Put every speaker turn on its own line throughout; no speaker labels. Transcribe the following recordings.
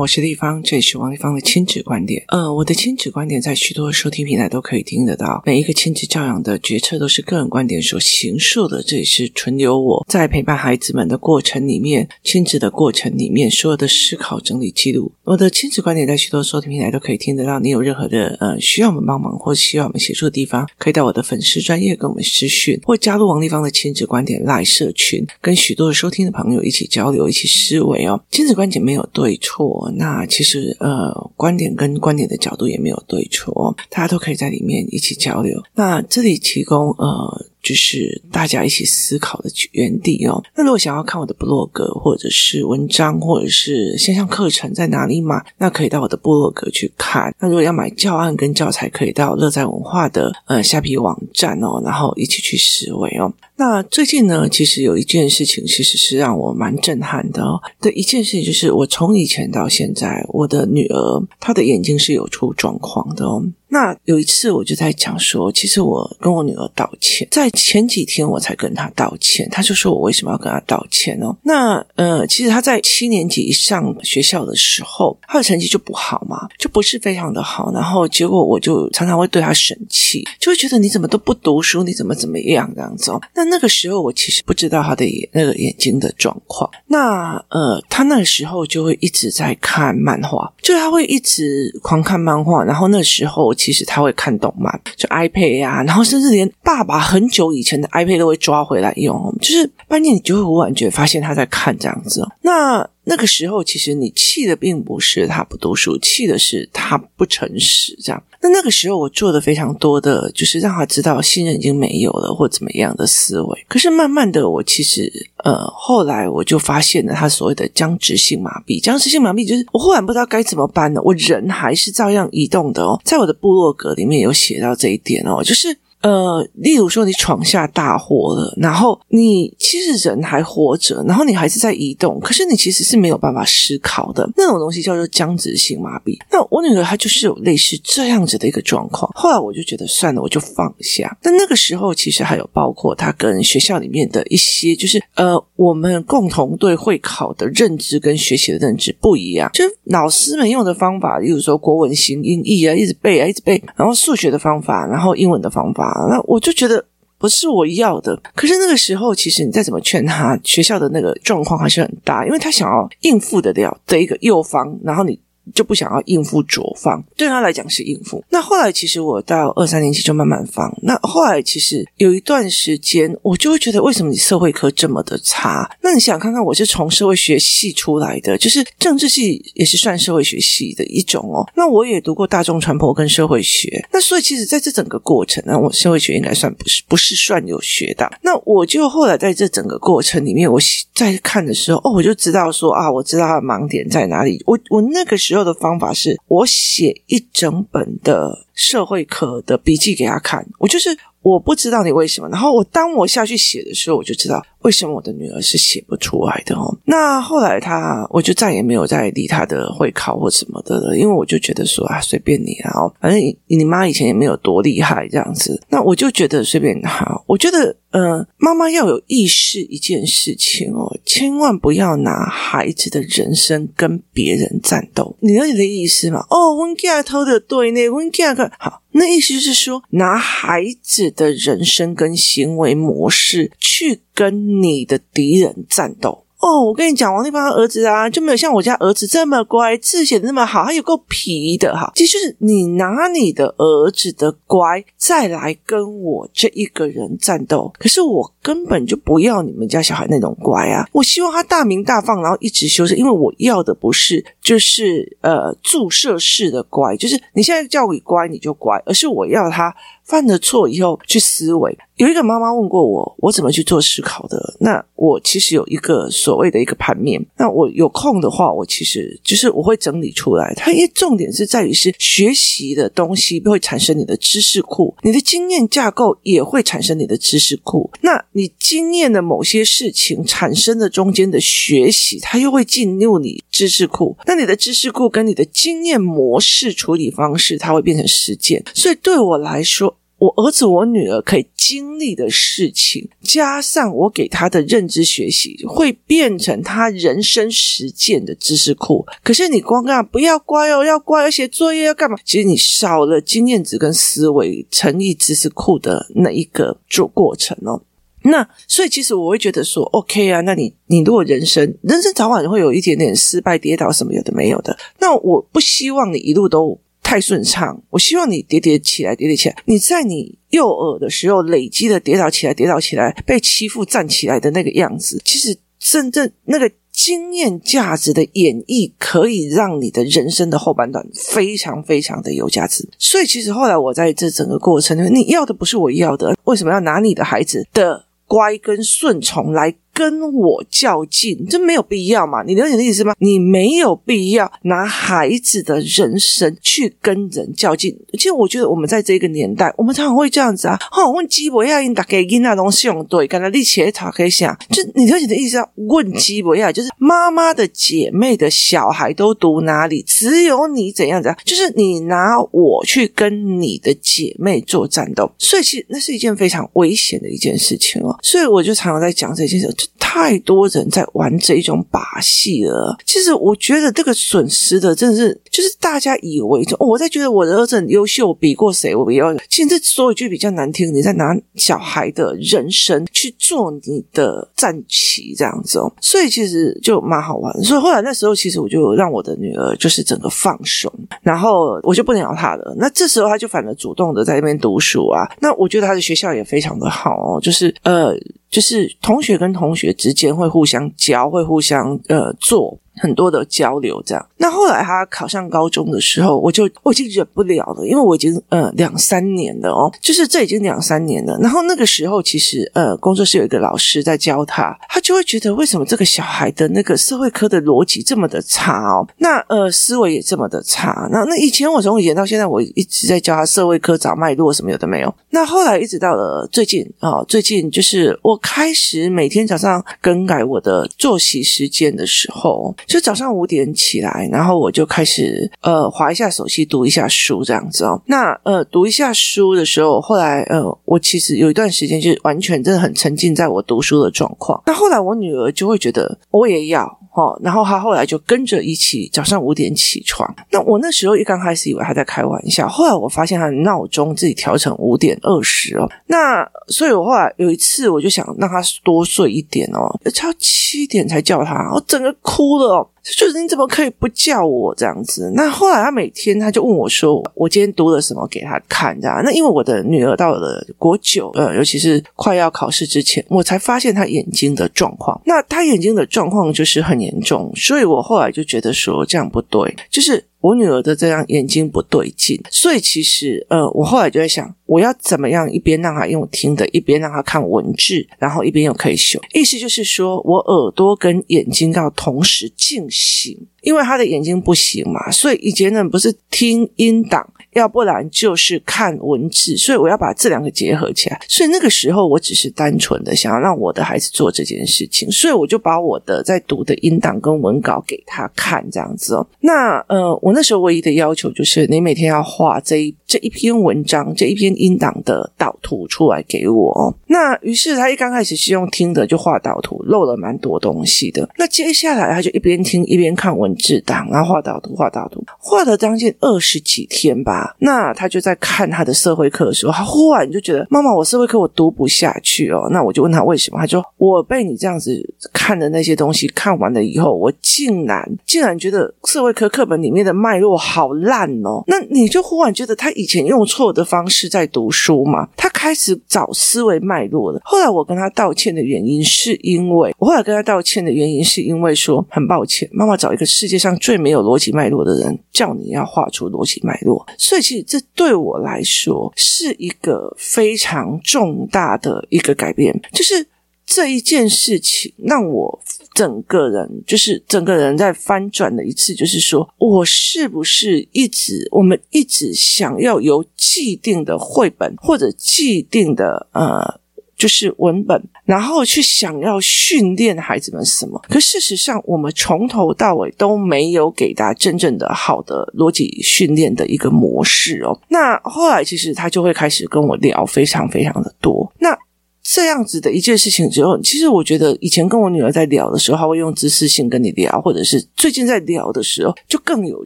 我是丽芳，这里是王立芳的亲子观点。呃，我的亲子观点在许多收听平台都可以听得到。每一个亲子教养的决策都是个人观点所形塑的，这也是存留我在陪伴孩子们的过程里面，亲子的过程里面所有的思考整理记录。我的亲子观点在许多收听平台都可以听得到。你有任何的呃需要我们帮忙或需要我们协助的地方，可以到我的粉丝专业跟我们私讯，或加入王立芳的亲子观点赖社群，跟许多的收听的朋友一起交流，一起思维哦。亲子观点没有对错。那其实呃，观点跟观点的角度也没有对错，大家都可以在里面一起交流。那这里提供呃，就是大家一起思考的原地哦。那如果想要看我的部落格或者是文章或者是线上课程在哪里买，那可以到我的部落格去看。那如果要买教案跟教材，可以到乐在文化的呃虾皮网站哦，然后一起去思维哦。那最近呢，其实有一件事情，其实是让我蛮震撼的哦。的一件事情就是，我从以前到现在，我的女儿她的眼睛是有出状况的哦。那有一次，我就在讲说，其实我跟我女儿道歉，在前几天我才跟她道歉，她就说我为什么要跟她道歉哦？那呃，其实她在七年级上学校的时候，她的成绩就不好嘛，就不是非常的好，然后结果我就常常会对她生气，就会觉得你怎么都不读书，你怎么怎么样这样子哦。那那个时候我其实不知道她的眼那个眼睛的状况，那呃，她那个时候就会一直在看漫画，就她会一直狂看漫画，然后那时候。其实他会看动漫，就 iPad 呀、啊，然后甚至连爸爸很久以前的 iPad 都会抓回来用，就是半夜你就会忽然觉得发现他在看这样子。那那个时候，其实你气的并不是他不读书，气的是他不诚实这样。那那个时候，我做的非常多的，就是让他知道信任已经没有了，或怎么样的思维。可是慢慢的，我其实呃，后来我就发现了他所谓的僵直性麻痹。僵直性麻痹就是我忽然不知道该怎么办了，我人还是照样移动的哦。在我的部落格里面有写到这一点哦，就是。呃，例如说你闯下大祸了，然后你其实人还活着，然后你还是在移动，可是你其实是没有办法思考的，那种东西叫做僵直性麻痹。那我女儿她就是有类似这样子的一个状况，后来我就觉得算了，我就放下。但那个时候其实还有包括她跟学校里面的一些，就是呃，我们共同对会考的认知跟学习的认知不一样，就老师们用的方法，例如说国文形音义啊，一直背啊，一直背，然后数学的方法，然后英文的方法。啊，那我就觉得不是我要的。可是那个时候，其实你再怎么劝他，学校的那个状况还是很大，因为他想要应付得了这一个右方，然后你。就不想要应付左方，对他来讲是应付。那后来其实我到二三年级就慢慢放。那后来其实有一段时间，我就会觉得为什么你社会科这么的差？那你想看看，我是从社会学系出来的，就是政治系也是算社会学系的一种哦。那我也读过大众传播跟社会学，那所以其实在这整个过程呢，我社会学应该算不是不是算有学的。那我就后来在这整个过程里面，我在看的时候，哦，我就知道说啊，我知道他的盲点在哪里。我我那个时候。的方法是我写一整本的社会课的笔记给他看，我就是我不知道你为什么，然后我当我下去写的时候，我就知道为什么我的女儿是写不出来的哦。那后来他，我就再也没有再理他的会考或什么的了，因为我就觉得说啊，随便你啊，反正你你妈以前也没有多厉害这样子，那我就觉得随便他，我觉得。呃，妈妈要有意识一件事情哦，千万不要拿孩子的人生跟别人战斗。你了解的意思吗？哦，温家偷的对呢，温家个好，那意思就是说，拿孩子的人生跟行为模式去跟你的敌人战斗。哦，我跟你讲，王立芳他儿子啊，就没有像我家儿子这么乖，字写的那么好，他有够皮的哈。其实就是你拿你的儿子的乖，再来跟我这一个人战斗，可是我根本就不要你们家小孩那种乖啊！我希望他大鸣大放，然后一直修正，因为我要的不是就是呃注射式的乖，就是你现在叫你乖你就乖，而是我要他。犯了错以后去思维。有一个妈妈问过我，我怎么去做思考的？那我其实有一个所谓的一个盘面。那我有空的话，我其实就是我会整理出来。它因为重点是在于是学习的东西会产生你的知识库，你的经验架构也会产生你的知识库。那你经验的某些事情产生的中间的学习，它又会进入你知识库。那你的知识库跟你的经验模式处理方式，它会变成实践。所以对我来说。我儿子、我女儿可以经历的事情，加上我给他的认知学习，会变成他人生实践的知识库。可是你光干不要乖哦，要乖，要写作业，要干嘛？其实你少了经验值跟思维成立知识库的那一个做过程哦。那所以其实我会觉得说，OK 啊，那你你如果人生人生早晚会有一点点失败、跌倒什么有的没有的，那我不希望你一路都太顺畅，我希望你跌跌起来，跌跌起来。你在你幼儿的时候累积的跌倒起来、跌倒起来、被欺负站起来的那个样子，其实真正那个经验价值的演绎，可以让你的人生的后半段非常非常的有价值。所以其实后来我在这整个过程里面，你要的不是我要的，为什么要拿你的孩子的乖跟顺从来跟我较劲，这没有必要嘛？你了解的意思吗？你没有必要拿孩子的人生去跟人较劲。其实我觉得我们在这个年代，我们常常会这样子啊。哈，问鸡伯亚因打给因那东西用对，跟他立起来查可以想，就你了解的意思啊问鸡伯亚，就是妈妈的姐妹的小孩都读哪里？只有你怎样子啊？就是你拿我去跟你的姐妹做战斗，所以其实那是一件非常危险的一件事情哦。所以我就常常在讲这件事。太多人在玩这一种把戏了。其实我觉得这个损失的真的是，就是大家以为就、我在觉得我的儿子很优秀，比过谁？我比较其实说一句比较难听，你在拿小孩的人生去做你的战旗这样子哦。所以其实就蛮好玩。所以后来那时候，其实我就让我的女儿就是整个放松，然后我就不鸟她了。那这时候她就反而主动的在那边读书啊。那我觉得她的学校也非常的好哦，就是呃。就是同学跟同学之间会互相教，会互相呃做。很多的交流，这样。那后来他考上高中的时候，我就我已经忍不了了，因为我已经呃两三年了哦，就是这已经两三年了。然后那个时候，其实呃工作室有一个老师在教他，他就会觉得为什么这个小孩的那个社会科的逻辑这么的差哦，那呃思维也这么的差。那那以前我从以前到现在，我一直在教他社会科找脉络什么有的没有。那后来一直到了最近啊，最近就是我开始每天早上更改我的作息时间的时候。就早上五点起来，然后我就开始呃划一下手机，读一下书这样子哦。那呃读一下书的时候，后来呃我其实有一段时间就完全真的很沉浸在我读书的状况。那后来我女儿就会觉得我也要。哦，然后他后来就跟着一起早上五点起床。那我那时候一刚开始以为他在开玩笑，后来我发现他的闹钟自己调成五点二十哦。那所以我后来有一次我就想让他多睡一点哦，超七点才叫他，我整个哭了。就是你怎么可以不叫我这样子？那后来他每天他就问我说：“我今天读了什么给他看？”这样。那因为我的女儿到了国九，呃，尤其是快要考试之前，我才发现她眼睛的状况。那她眼睛的状况就是很严重，所以我后来就觉得说这样不对，就是。我女儿的这样眼睛不对劲，所以其实呃，我后来就在想，我要怎么样一边让她用听的，一边让她看文字，然后一边又可以修。意思就是说我耳朵跟眼睛要同时进行，因为她的眼睛不行嘛，所以以前呢不是听音档。要不然就是看文字，所以我要把这两个结合起来。所以那个时候，我只是单纯的想要让我的孩子做这件事情，所以我就把我的在读的音档跟文稿给他看，这样子哦。那呃，我那时候唯一的要求就是，你每天要画这一这一篇文章、这一篇音档的导图出来给我哦。那于是他一刚开始是用听的，就画导图，漏了蛮多东西的。那接下来他就一边听一边看文字档，然后画导图、画导图，画了将近二十几天吧。那他就在看他的社会课的时候，他忽然就觉得妈妈，我社会课我读不下去哦。那我就问他为什么，他说我被你这样子看的那些东西看完了以后，我竟然竟然觉得社会课课本里面的脉络好烂哦。那你就忽然觉得他以前用错的方式在读书嘛？他开始找思维脉络了。后来我跟他道歉的原因是因为，我后来跟他道歉的原因是因为说很抱歉，妈妈找一个世界上最没有逻辑脉络的人，叫你要画出逻辑脉络。所以其实这对我来说是一个非常重大的一个改变，就是这一件事情让我整个人，就是整个人在翻转的一次，就是说我是不是一直我们一直想要有既定的绘本或者既定的呃。就是文本，然后去想要训练孩子们什么。可事实上，我们从头到尾都没有给他真正的好的逻辑训练的一个模式哦。那后来其实他就会开始跟我聊非常非常的多。那这样子的一件事情之后，其实我觉得以前跟我女儿在聊的时候，她会用知识性跟你聊，或者是最近在聊的时候就更有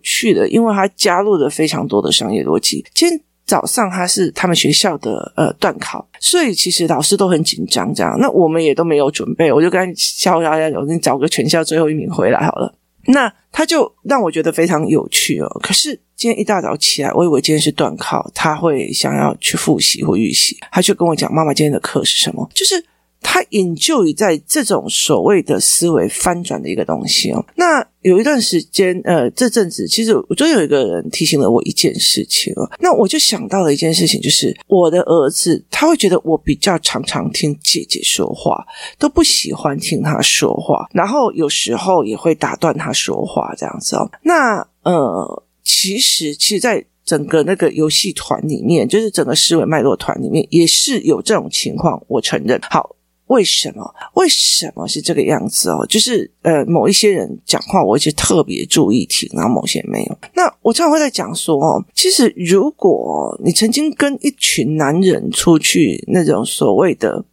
趣了，因为她加入了非常多的商业逻辑。今天早上他是他们学校的呃段考，所以其实老师都很紧张，这样，那我们也都没有准备，我就跟他笑笑笑，我给你找个全校最后一名回来好了。那他就让我觉得非常有趣哦。可是今天一大早起来，我以为今天是断考，他会想要去复习或预习，他就跟我讲：“妈妈，今天的课是什么？”就是。他引咎于在这种所谓的思维翻转的一个东西哦。那有一段时间，呃，这阵子其实我就有一个人提醒了我一件事情哦。那我就想到了一件事情，就是我的儿子他会觉得我比较常常听姐姐说话，都不喜欢听他说话，然后有时候也会打断他说话这样子哦。那呃，其实其实，在整个那个游戏团里面，就是整个思维脉络团里面，也是有这种情况，我承认。好。为什么？为什么是这个样子哦？就是呃，某一些人讲话，我就特别注意听，然后某些人没有。那我常常会在讲说哦，其实如果你曾经跟一群男人出去，那种所谓的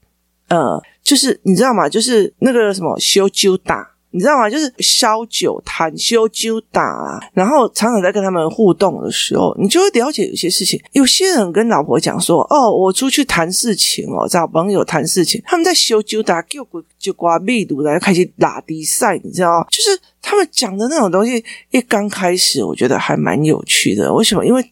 呃，就是你知道吗？就是那个什么修鸠打。你知道吗？就是烧酒谈修揪打，然后常常在跟他们互动的时候，你就会了解有些事情。有些人跟老婆讲说：“哦，我出去谈事情哦，找朋友谈事情。”他们在修揪打，就就刮密度来开始打比赛，你知道吗？就是他们讲的那种东西，一刚开始我觉得还蛮有趣的。为什么？因为。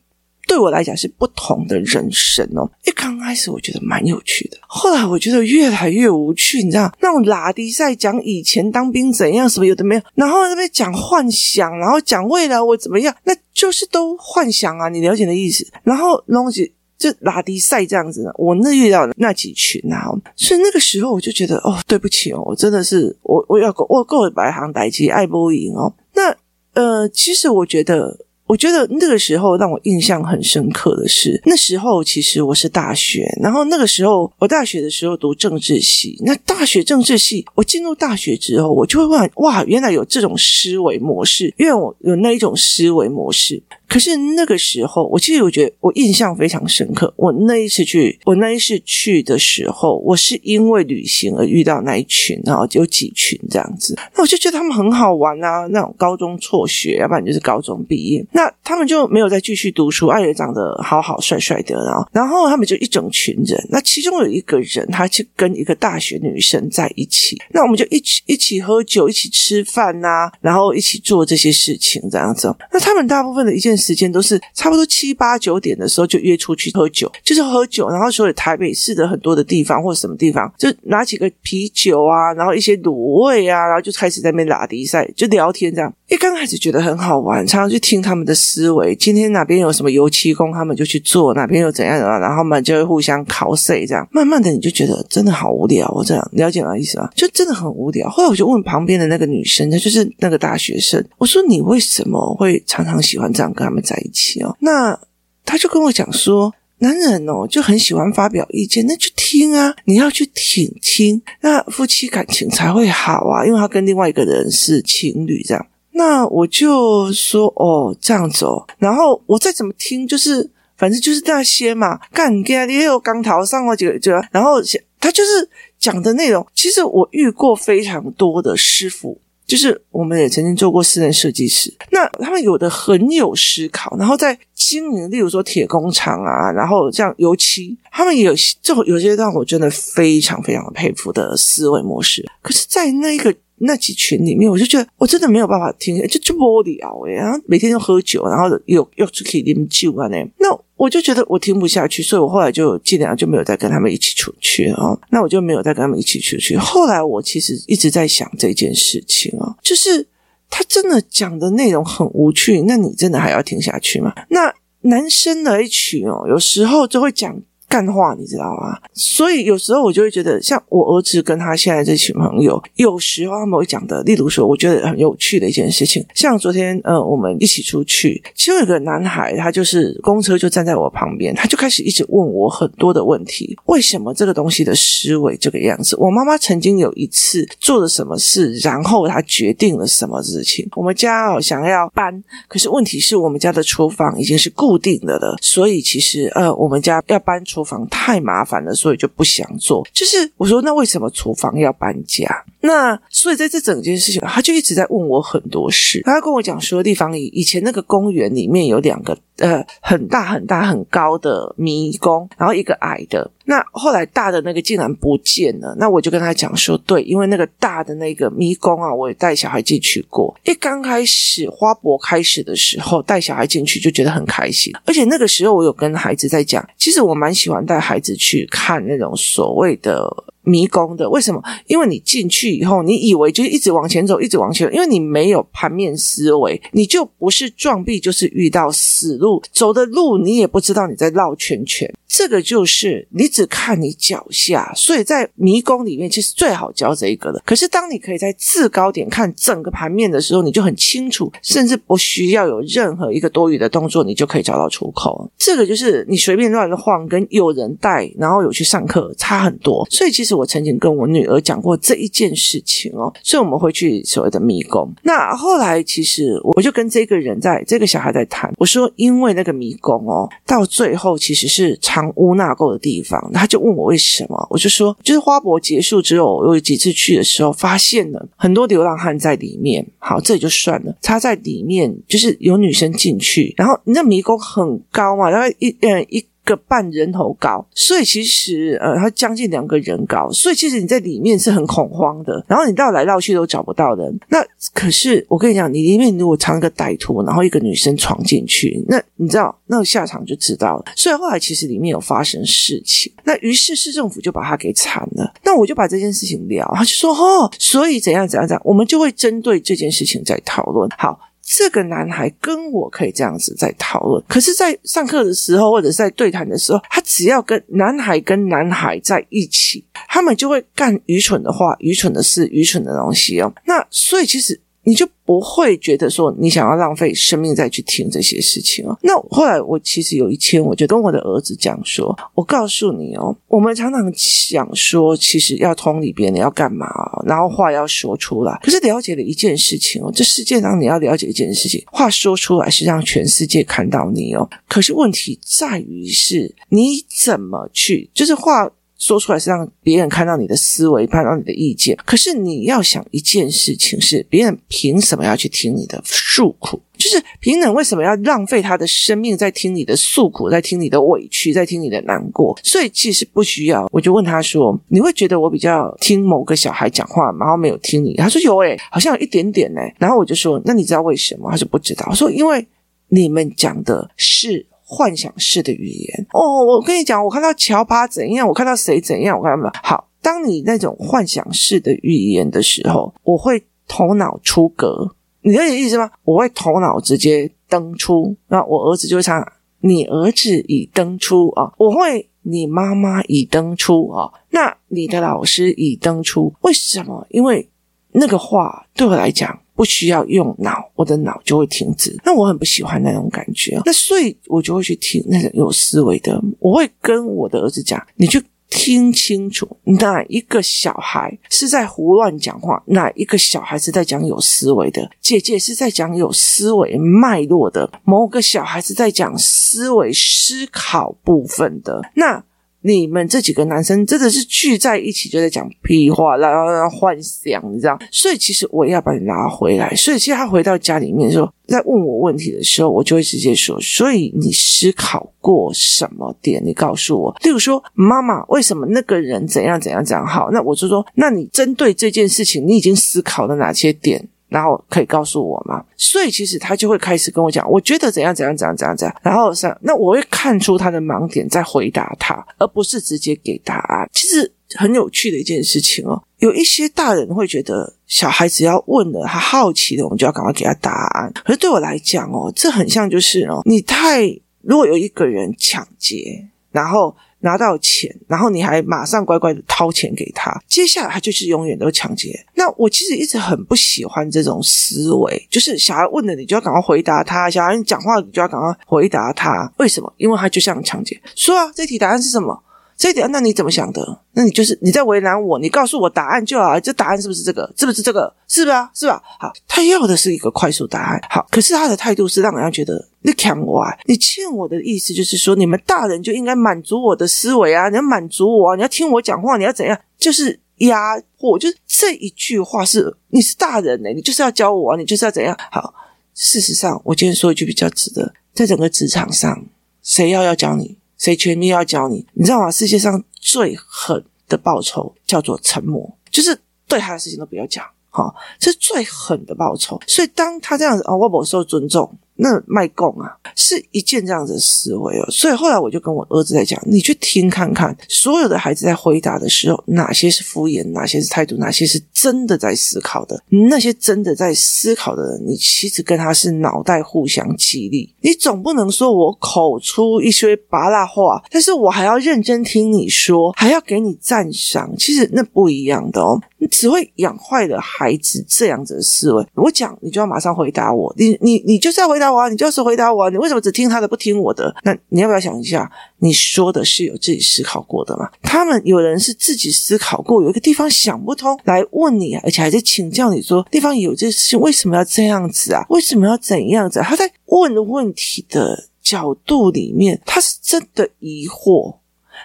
对我来讲是不同的人生哦。一刚开始我觉得蛮有趣的，后来我觉得越来越无趣。你知道那种拉迪赛讲以前当兵怎样什么有的没有，然后那边讲幻想，然后讲未来我怎么样，那就是都幻想啊。你了解的意思？然后东西就拉迪赛这样子呢。我那遇到的那几群啊，所以那个时候我就觉得哦，对不起哦，我真的是我我要我够白行代机爱波赢哦。那呃，其实我觉得。我觉得那个时候让我印象很深刻的是，那时候其实我是大学，然后那个时候我大学的时候读政治系。那大学政治系，我进入大学之后，我就会问：哇，原来有这种思维模式，因为我有那一种思维模式。可是那个时候，我其实我觉得我印象非常深刻。我那一次去，我那一次去的时候，我是因为旅行而遇到那一群，然后有几群这样子。那我就觉得他们很好玩啊，那种高中辍学，要不然就是高中毕业。那他们就没有再继续读书，而且长得好好帅帅的，然后然后他们就一整群人。那其中有一个人，他去跟一个大学女生在一起。那我们就一起一起喝酒，一起吃饭呐、然后一起做这些事情这样子。那他们大部分的一件。时间都是差不多七八九点的时候就约出去喝酒，就是喝酒，然后所以台北市的很多的地方或者什么地方，就拿几个啤酒啊，然后一些卤味啊，然后就开始在那边拉迪赛，就聊天这样。一刚开始觉得很好玩，常常去听他们的思维。今天哪边有什么油漆工，他们就去做；哪边有怎样的，然后我们就会互相考试这样。慢慢的，你就觉得真的好无聊，我这样了解我的意思吗？就真的很无聊。后来我就问旁边的那个女生，她就是那个大学生，我说你为什么会常常喜欢这样跟他们在一起哦？那她就跟我讲说，男人哦就很喜欢发表意见，那就听啊，你要去挺听，那夫妻感情才会好啊，因为他跟另外一个人是情侣这样。那我就说哦，这样子哦，然后我再怎么听，就是反正就是那些嘛，干给你有刚逃上或者就，然后他就是讲的内容，其实我遇过非常多的师傅，就是我们也曾经做过私人设计师，那他们有的很有思考，然后在经营，例如说铁工厂啊，然后像油漆，他们也有这有些让我真的非常非常佩服的思维模式，可是，在那个。那几群里面，我就觉得我真的没有办法听，就就无聊诶，然后每天都喝酒，然后又又出去饮酒啊那，那我就觉得我听不下去，所以我后来就尽量就没有再跟他们一起出去哦。那我就没有再跟他们一起出去。后来我其实一直在想这件事情啊，就是他真的讲的内容很无趣，那你真的还要听下去吗？那男生的一群哦，有时候就会讲。干话，你知道吗？所以有时候我就会觉得，像我儿子跟他现在这群朋友，有时候他们会讲的，例如说，我觉得很有趣的一件事情，像昨天呃，我们一起出去，其中有个男孩，他就是公车就站在我旁边，他就开始一直问我很多的问题，为什么这个东西的思维这个样子？我妈妈曾经有一次做了什么事，然后他决定了什么事情？我们家哦想要搬，可是问题是我们家的厨房已经是固定的了，所以其实呃，我们家要搬厨厨房太麻烦了，所以就不想做。就是我说，那为什么厨房要搬家？那所以在这整件事情，他就一直在问我很多事。他跟我讲说，地方以以前那个公园里面有两个呃很大很大很高的迷宫，然后一个矮的。那后来大的那个竟然不见了。那我就跟他讲说，对，因为那个大的那个迷宫啊，我也带小孩进去过。一刚开始花博开始的时候，带小孩进去就觉得很开心。而且那个时候我有跟孩子在讲，其实我蛮喜欢带孩子去看那种所谓的。迷宫的，为什么？因为你进去以后，你以为就一直往前走，一直往前走，因为你没有盘面思维，你就不是撞壁，就是遇到死路，走的路你也不知道你在绕圈圈。这个就是你只看你脚下，所以在迷宫里面其实最好教这一个的。可是当你可以在制高点看整个盘面的时候，你就很清楚，甚至不需要有任何一个多余的动作，你就可以找到出口。这个就是你随便乱晃，跟有人带，然后有去上课差很多。所以其实我曾经跟我女儿讲过这一件事情哦，所以我们会去所谓的迷宫。那后来其实我就跟这个人在这个小孩在谈，我说因为那个迷宫哦，到最后其实是藏污纳垢的地方，他就问我为什么，我就说，就是花博结束之后，我有几次去的时候，发现了很多流浪汉在里面。好，这也就算了，他在里面就是有女生进去，然后那迷宫很高嘛，然后一嗯一。个半人头高，所以其实呃，它将近两个人高，所以其实你在里面是很恐慌的。然后你绕来绕去都找不到人。那可是我跟你讲，你里面如果藏一个歹徒，然后一个女生闯进去，那你知道那个下场就知道了。所以后来其实里面有发生事情，那于是市政府就把他给铲了。那我就把这件事情聊，他就说哦，所以怎样怎样怎样，我们就会针对这件事情在讨论。好。这个男孩跟我可以这样子在讨论，可是，在上课的时候或者在对谈的时候，他只要跟男孩跟男孩在一起，他们就会干愚蠢的话、愚蠢的事、愚蠢的东西哦。那所以其实。你就不会觉得说你想要浪费生命再去听这些事情哦。那后来我其实有一天，我就跟我的儿子讲说：“我告诉你哦，我们常常想说，其实要同理别人要干嘛，然后话要说出来。可是了解了一件事情哦，这世界上你要了解一件事情，话说出来是让全世界看到你哦。可是问题在于是你怎么去，就是话。”说出来是让别人看到你的思维，看到你的意见。可是你要想一件事情是，别人凭什么要去听你的诉苦？就是凭人为什么要浪费他的生命在听你的诉苦，在听你的委屈，在听你的难过？所以其实不需要。我就问他说：“你会觉得我比较听某个小孩讲话，然后没有听你？”他说：“有诶，好像有一点点诶。”然后我就说：“那你知道为什么？”他说：“不知道。”我说：“因为你们讲的是。”幻想式的语言哦，我跟你讲，我看到乔巴怎样，我看到谁怎样，我看到没有？好，当你那种幻想式的语言的时候，我会头脑出格，你了解意思吗？我会头脑直接登出，那我儿子就会唱，你儿子已登出啊，我会，你妈妈已登出啊，那你的老师已登出，为什么？因为那个话对我来讲。不需要用脑，我的脑就会停止。那我很不喜欢那种感觉，那所以我就会去听那种有思维的。我会跟我的儿子讲：“你去听清楚，哪一个小孩是在胡乱讲话，哪一个小孩是在讲有思维的。姐姐是在讲有思维脉络的，某个小孩是在讲思维思考部分的。那。”你们这几个男生真的是聚在一起就在讲屁话，然后然后幻想，你知道？所以其实我也要把你拉回来。所以其实他回到家里面的时候，在问我问题的时候，我就会直接说：所以你思考过什么点？你告诉我。例如说，妈妈为什么那个人怎样怎样怎样好？那我就说，那你针对这件事情，你已经思考了哪些点？然后可以告诉我吗？所以其实他就会开始跟我讲，我觉得怎样怎样怎样怎样怎样。然后是那我会看出他的盲点，再回答他，而不是直接给答案。其实很有趣的一件事情哦。有一些大人会觉得小孩子要问了，他好奇的，我们就要赶快给他答案。可是对我来讲哦，这很像就是哦，你太如果有一个人抢劫，然后拿到钱，然后你还马上乖乖的掏钱给他，接下来他就是永远都抢劫。那我其实一直很不喜欢这种思维，就是小孩问了你就要赶快回答他，小孩你讲话你就要赶快回答他，为什么？因为他就像抢劫。说啊，这题答案是什么？这一点，那你怎么想的？那你就是你在为难我。你告诉我答案就好，这答案是不是这个？是不是这个？是吧？是吧？好，他要的是一个快速答案。好，可是他的态度是让人家觉得你抢我啊，你欠我的意思就是说，你们大人就应该满足我的思维啊，你要满足我啊，你要听我讲话，你要怎样？就是压迫，就是这一句话是你是大人呢，你就是要教我啊，你就是要怎样？好，事实上，我今天说一句比较直的，在整个职场上，谁要要教你？谁全力要教你？你知道吗？世界上最狠的报酬叫做沉默，就是对他的事情都不要讲，哈，这是最狠的报酬。所以当他这样子啊，我不受尊重。那卖供啊，是一件这样子的思维哦，所以后来我就跟我儿子在讲，你去听看看，所有的孩子在回答的时候，哪些是敷衍，哪些是态度，哪些是真的在思考的。那些真的在思考的人，你其实跟他是脑袋互相激励。你总不能说我口出一些芭乐话，但是我还要认真听你说，还要给你赞赏，其实那不一样的哦。你只会养坏了孩子这样子的思维。我讲，你就要马上回答我，你你你就是要回答我啊。你就是回答我啊，你为什么只听他的不听我的？那你要不要想一下，你说的是有自己思考过的吗？他们有人是自己思考过，有一个地方想不通来问你，而且还在请教你说地方有这事情为什么要这样子啊？为什么要怎样子？他在问问题的角度里面，他是真的疑惑，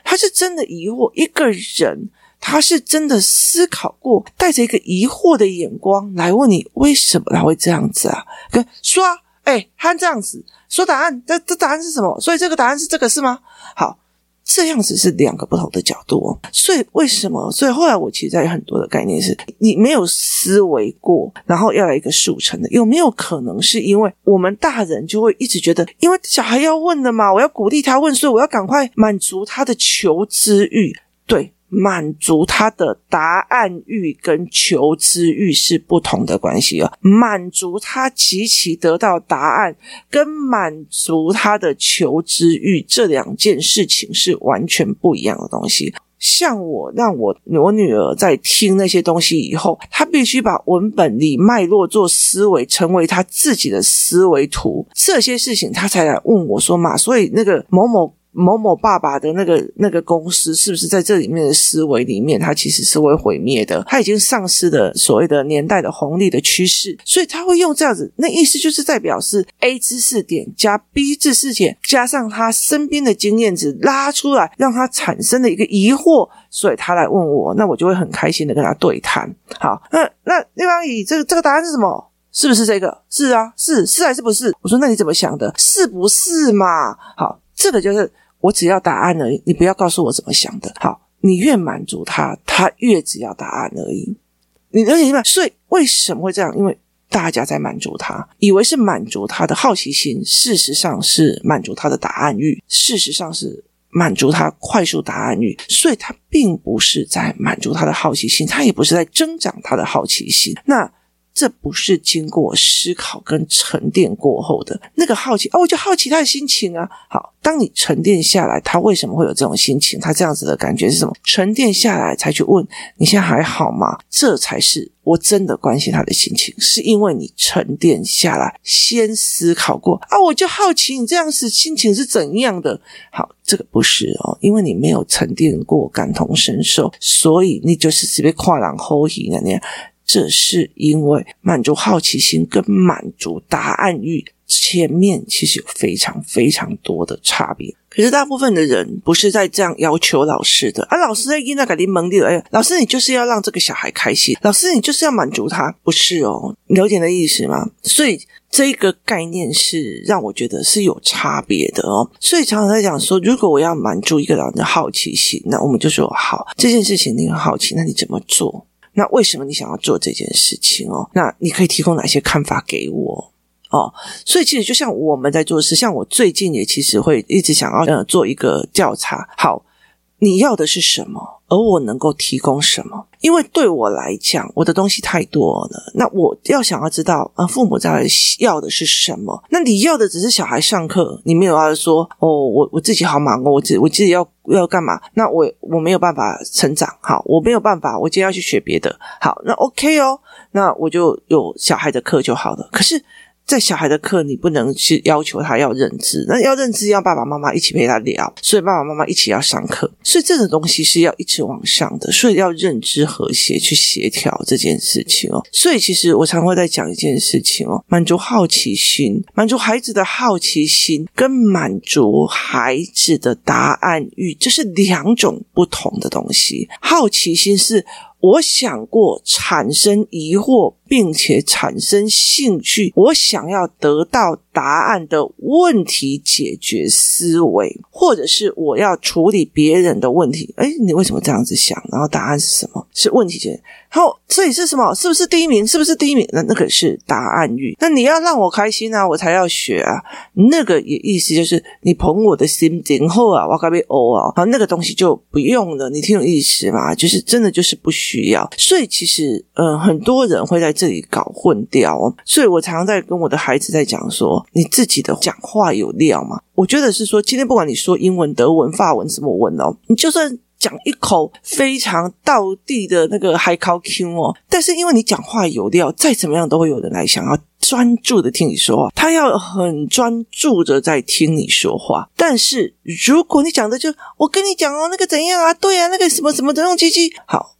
他是真的疑惑一个人。他是真的思考过，带着一个疑惑的眼光来问你，为什么他会这样子啊？跟说啊，哎，他这样子说答案，这这答案是什么？所以这个答案是这个是吗？好，这样子是两个不同的角度哦。所以为什么？所以后来我其实在很多的概念是，你没有思维过，然后要来一个速成的，有没有可能是因为我们大人就会一直觉得，因为小孩要问的嘛，我要鼓励他问，所以我要赶快满足他的求知欲，对。满足他的答案欲跟求知欲是不同的关系哦。满足他极其得到答案，跟满足他的求知欲这两件事情是完全不一样的东西。像我让我我女儿在听那些东西以后，她必须把文本里脉络做思维，成为她自己的思维图。这些事情她才来问我说嘛，所以那个某某。某某爸爸的那个那个公司是不是在这里面的思维里面，它其实是会毁灭的？它已经丧失了所谓的年代的红利的趋势，所以他会用这样子。那意思就是在表示 A 知识点加 B 知识点，加上他身边的经验值拉出来，让他产生了一个疑惑，所以他来问我，那我就会很开心的跟他对谈。好，那那另外以这个这个答案是什么？是不是这个？是啊，是是还是不是？我说那你怎么想的？是不是嘛？好，这个就是。我只要答案而已，你不要告诉我怎么想的。好，你越满足他，他越只要答案而已。你能明白？所以为什么会这样？因为大家在满足他，以为是满足他的好奇心，事实上是满足他的答案欲，事实上是满足他快速答案欲。所以他并不是在满足他的好奇心，他也不是在增长他的好奇心。那。这不是经过思考跟沉淀过后的那个好奇哦，我就好奇他的心情啊。好，当你沉淀下来，他为什么会有这种心情？他这样子的感觉是什么？沉淀下来才去问你现在还好吗？这才是我真的关心他的心情，是因为你沉淀下来，先思考过啊，我就好奇你这样子心情是怎样的。好，这个不是哦，因为你没有沉淀过，感同身受，所以你就是随便跨栏后移那样。这是因为满足好奇心跟满足答案欲前面其实有非常非常多的差别。可是大部分的人不是在这样要求老师的啊，老师在因那个你蒙的，哎，老师你就是要让这个小孩开心，老师你就是要满足他，不是哦？你了解的意思吗？所以这个概念是让我觉得是有差别的哦。所以常常在讲说，如果我要满足一个老人的好奇心，那我们就说好，这件事情你很好奇，那你怎么做？那为什么你想要做这件事情哦？那你可以提供哪些看法给我哦？所以其实就像我们在做事，像我最近也其实会一直想要呃做一个调查。好，你要的是什么？而我能够提供什么？因为对我来讲，我的东西太多了。那我要想要知道，啊，父母在要的是什么？那你要的只是小孩上课，你没有要说，哦，我我自己好忙哦，我自我自己要要干嘛？那我我没有办法成长，好，我没有办法，我今天要去学别的，好，那 OK 哦，那我就有小孩的课就好了。可是。在小孩的课，你不能去要求他要认知，那要认知要爸爸妈妈一起陪他聊，所以爸爸妈妈一起要上课，所以这种东西是要一直往上的，所以要认知和谐去协调这件事情哦。所以其实我常会在讲一件事情哦，满足好奇心，满足孩子的好奇心，跟满足孩子的答案欲，这是两种不同的东西。好奇心是。我想过产生疑惑，并且产生兴趣，我想要得到答案的问题解决思维，或者是我要处理别人的问题。诶，你为什么这样子想？然后答案是什么？是问题解决。好，这里是什么？是不是第一名？是不是第一名？那那个是答案欲。那你要让我开心啊，我才要学啊。那个也意思就是你捧我的心，然后啊，我该被欧啊。好，那个东西就不用了。你听有意思吗？就是真的就是不需要。所以其实，嗯、很多人会在这里搞混掉哦。所以我常常在跟我的孩子在讲说，你自己的讲话有料吗？我觉得是说，今天不管你说英文、德文、法文什么文哦，你就算。讲一口非常道地的那个海口 Q 哦，但是因为你讲话有料，再怎么样都会有人来想要专注的听你说话，他要很专注的在听你说话。但是如果你讲的就我跟你讲哦，那个怎样啊？对啊，那个什么什么的用机器好。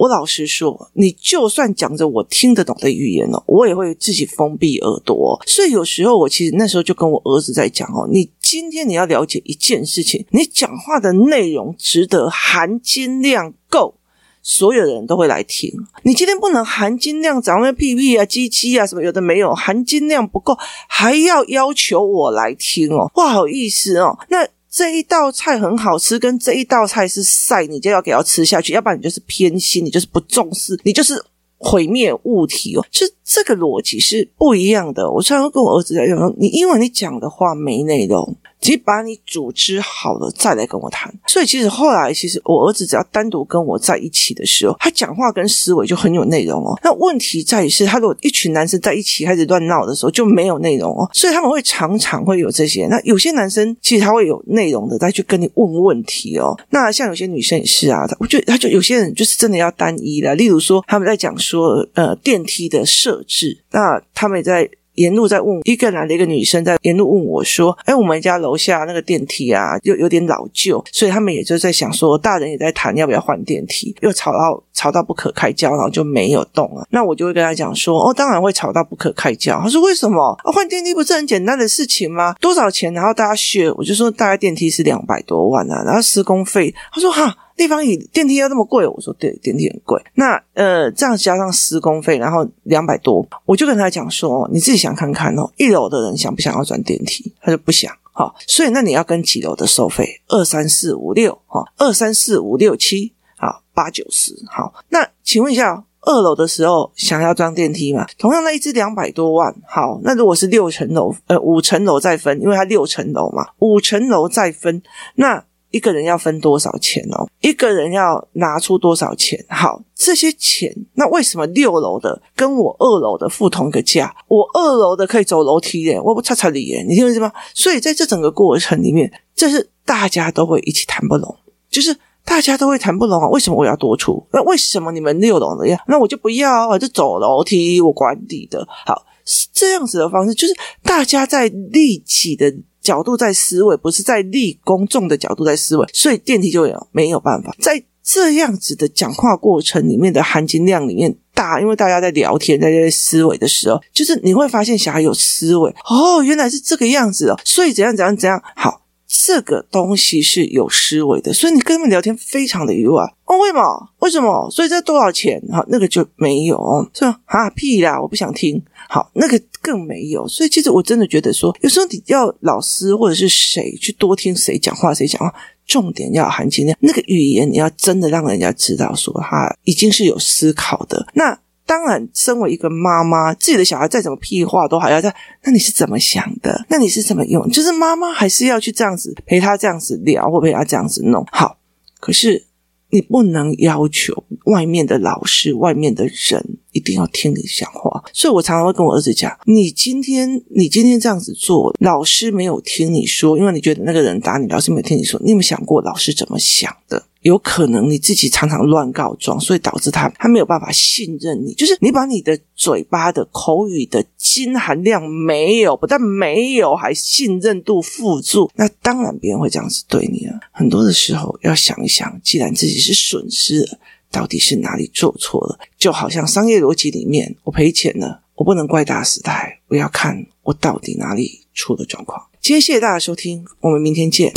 我老实说，你就算讲着我听得懂的语言哦，我也会自己封闭耳朵。所以有时候我其实那时候就跟我儿子在讲哦，你今天你要了解一件事情，你讲话的内容值得含金量够，所有的人都会来听。你今天不能含金量长那屁屁啊、鸡鸡啊什么有的没有，含金量不够，还要要求我来听哦，不好意思哦，那。这一道菜很好吃，跟这一道菜是晒，你就要给它吃下去，要不然你就是偏心，你就是不重视，你就是毁灭物体哦，就这个逻辑是不一样的。我常常跟我儿子在讲，你因为你讲的话没内容。其实把你组织好了再来跟我谈，所以其实后来其实我儿子只要单独跟我在一起的时候，他讲话跟思维就很有内容哦。那问题在于是，他如果一群男生在一起开始乱闹的时候就没有内容哦，所以他们会常常会有这些。那有些男生其实他会有内容的再去跟你问问题哦。那像有些女生也是啊，他我觉得他就有些人就是真的要单一的，例如说他们在讲说呃电梯的设置，那他们也在。沿路在问一个男的，一个女生在沿路问我说：“哎，我们家楼下那个电梯啊，又有点老旧，所以他们也就在想说，大人也在谈要不要换电梯，又吵到吵到不可开交，然后就没有动了。那我就会跟他讲说：哦，当然会吵到不可开交。他说为什么？啊，换电梯不是很简单的事情吗？多少钱？然后大家学，我就说大概电梯是两百多万啊，然后施工费，他说哈。”地方以电梯要那么贵，我说对，电梯很贵。那呃，这样加上施工费，然后两百多，我就跟他讲说，你自己想看看哦，一楼的人想不想要转电梯？他就不想。好，所以那你要跟几楼的收费？二三四五六，哈，二三四五六七，好，八九十。好，那请问一下，二楼的时候想要装电梯吗？同样，那一支两百多万。好，那如果是六层楼，呃，五层楼再分，因为它六层楼嘛，五层楼再分，那。一个人要分多少钱哦？一个人要拿出多少钱？好，这些钱，那为什么六楼的跟我二楼的付同一个价？我二楼的可以走楼梯耶，我不差差的耶，你听懂是吗？所以在这整个过程里面，这是大家都会一起谈不拢，就是大家都会谈不拢啊。为什么我要多出？那为什么你们六楼的呀？那我就不要，我就走楼梯，我管理的。好，是这样子的方式，就是大家在利己的。角度在思维，不是在利公众的角度在思维，所以电梯就有没有办法在这样子的讲话过程里面的含金量里面大，因为大家在聊天，在这些思维的时候，就是你会发现小孩有思维哦，原来是这个样子哦，所以怎样怎样怎样好，这个东西是有思维的，所以你跟他们聊天非常的愉快哦。为什么？为什么？所以这多少钱？好，那个就没有，是吧？啊屁啦，我不想听。好，那个更没有，所以其实我真的觉得说，有时候你要老师或者是谁去多听谁讲话，谁讲话，重点要含金量，那个语言你要真的让人家知道说他已经是有思考的。那当然，身为一个妈妈，自己的小孩再怎么屁话都还要在，那你是怎么想的？那你是怎么用？就是妈妈还是要去这样子陪他这样子聊，或陪他这样子弄好。可是你不能要求外面的老师、外面的人一定要听你讲话。所以我常常会跟我儿子讲：你今天你今天这样子做，老师没有听你说，因为你觉得那个人打你，老师没有听你说，你有没有想过老师怎么想的？有可能你自己常常乱告状，所以导致他他没有办法信任你。就是你把你的嘴巴的口语的金含量没有，不但没有，还信任度负数，那当然别人会这样子对你了。很多的时候要想一想，既然自己是损失了，到底是哪里做错了？就好像商业逻辑里面，我赔钱了，我不能怪大时代，我要看我到底哪里出了状况。今天谢谢大家收听，我们明天见。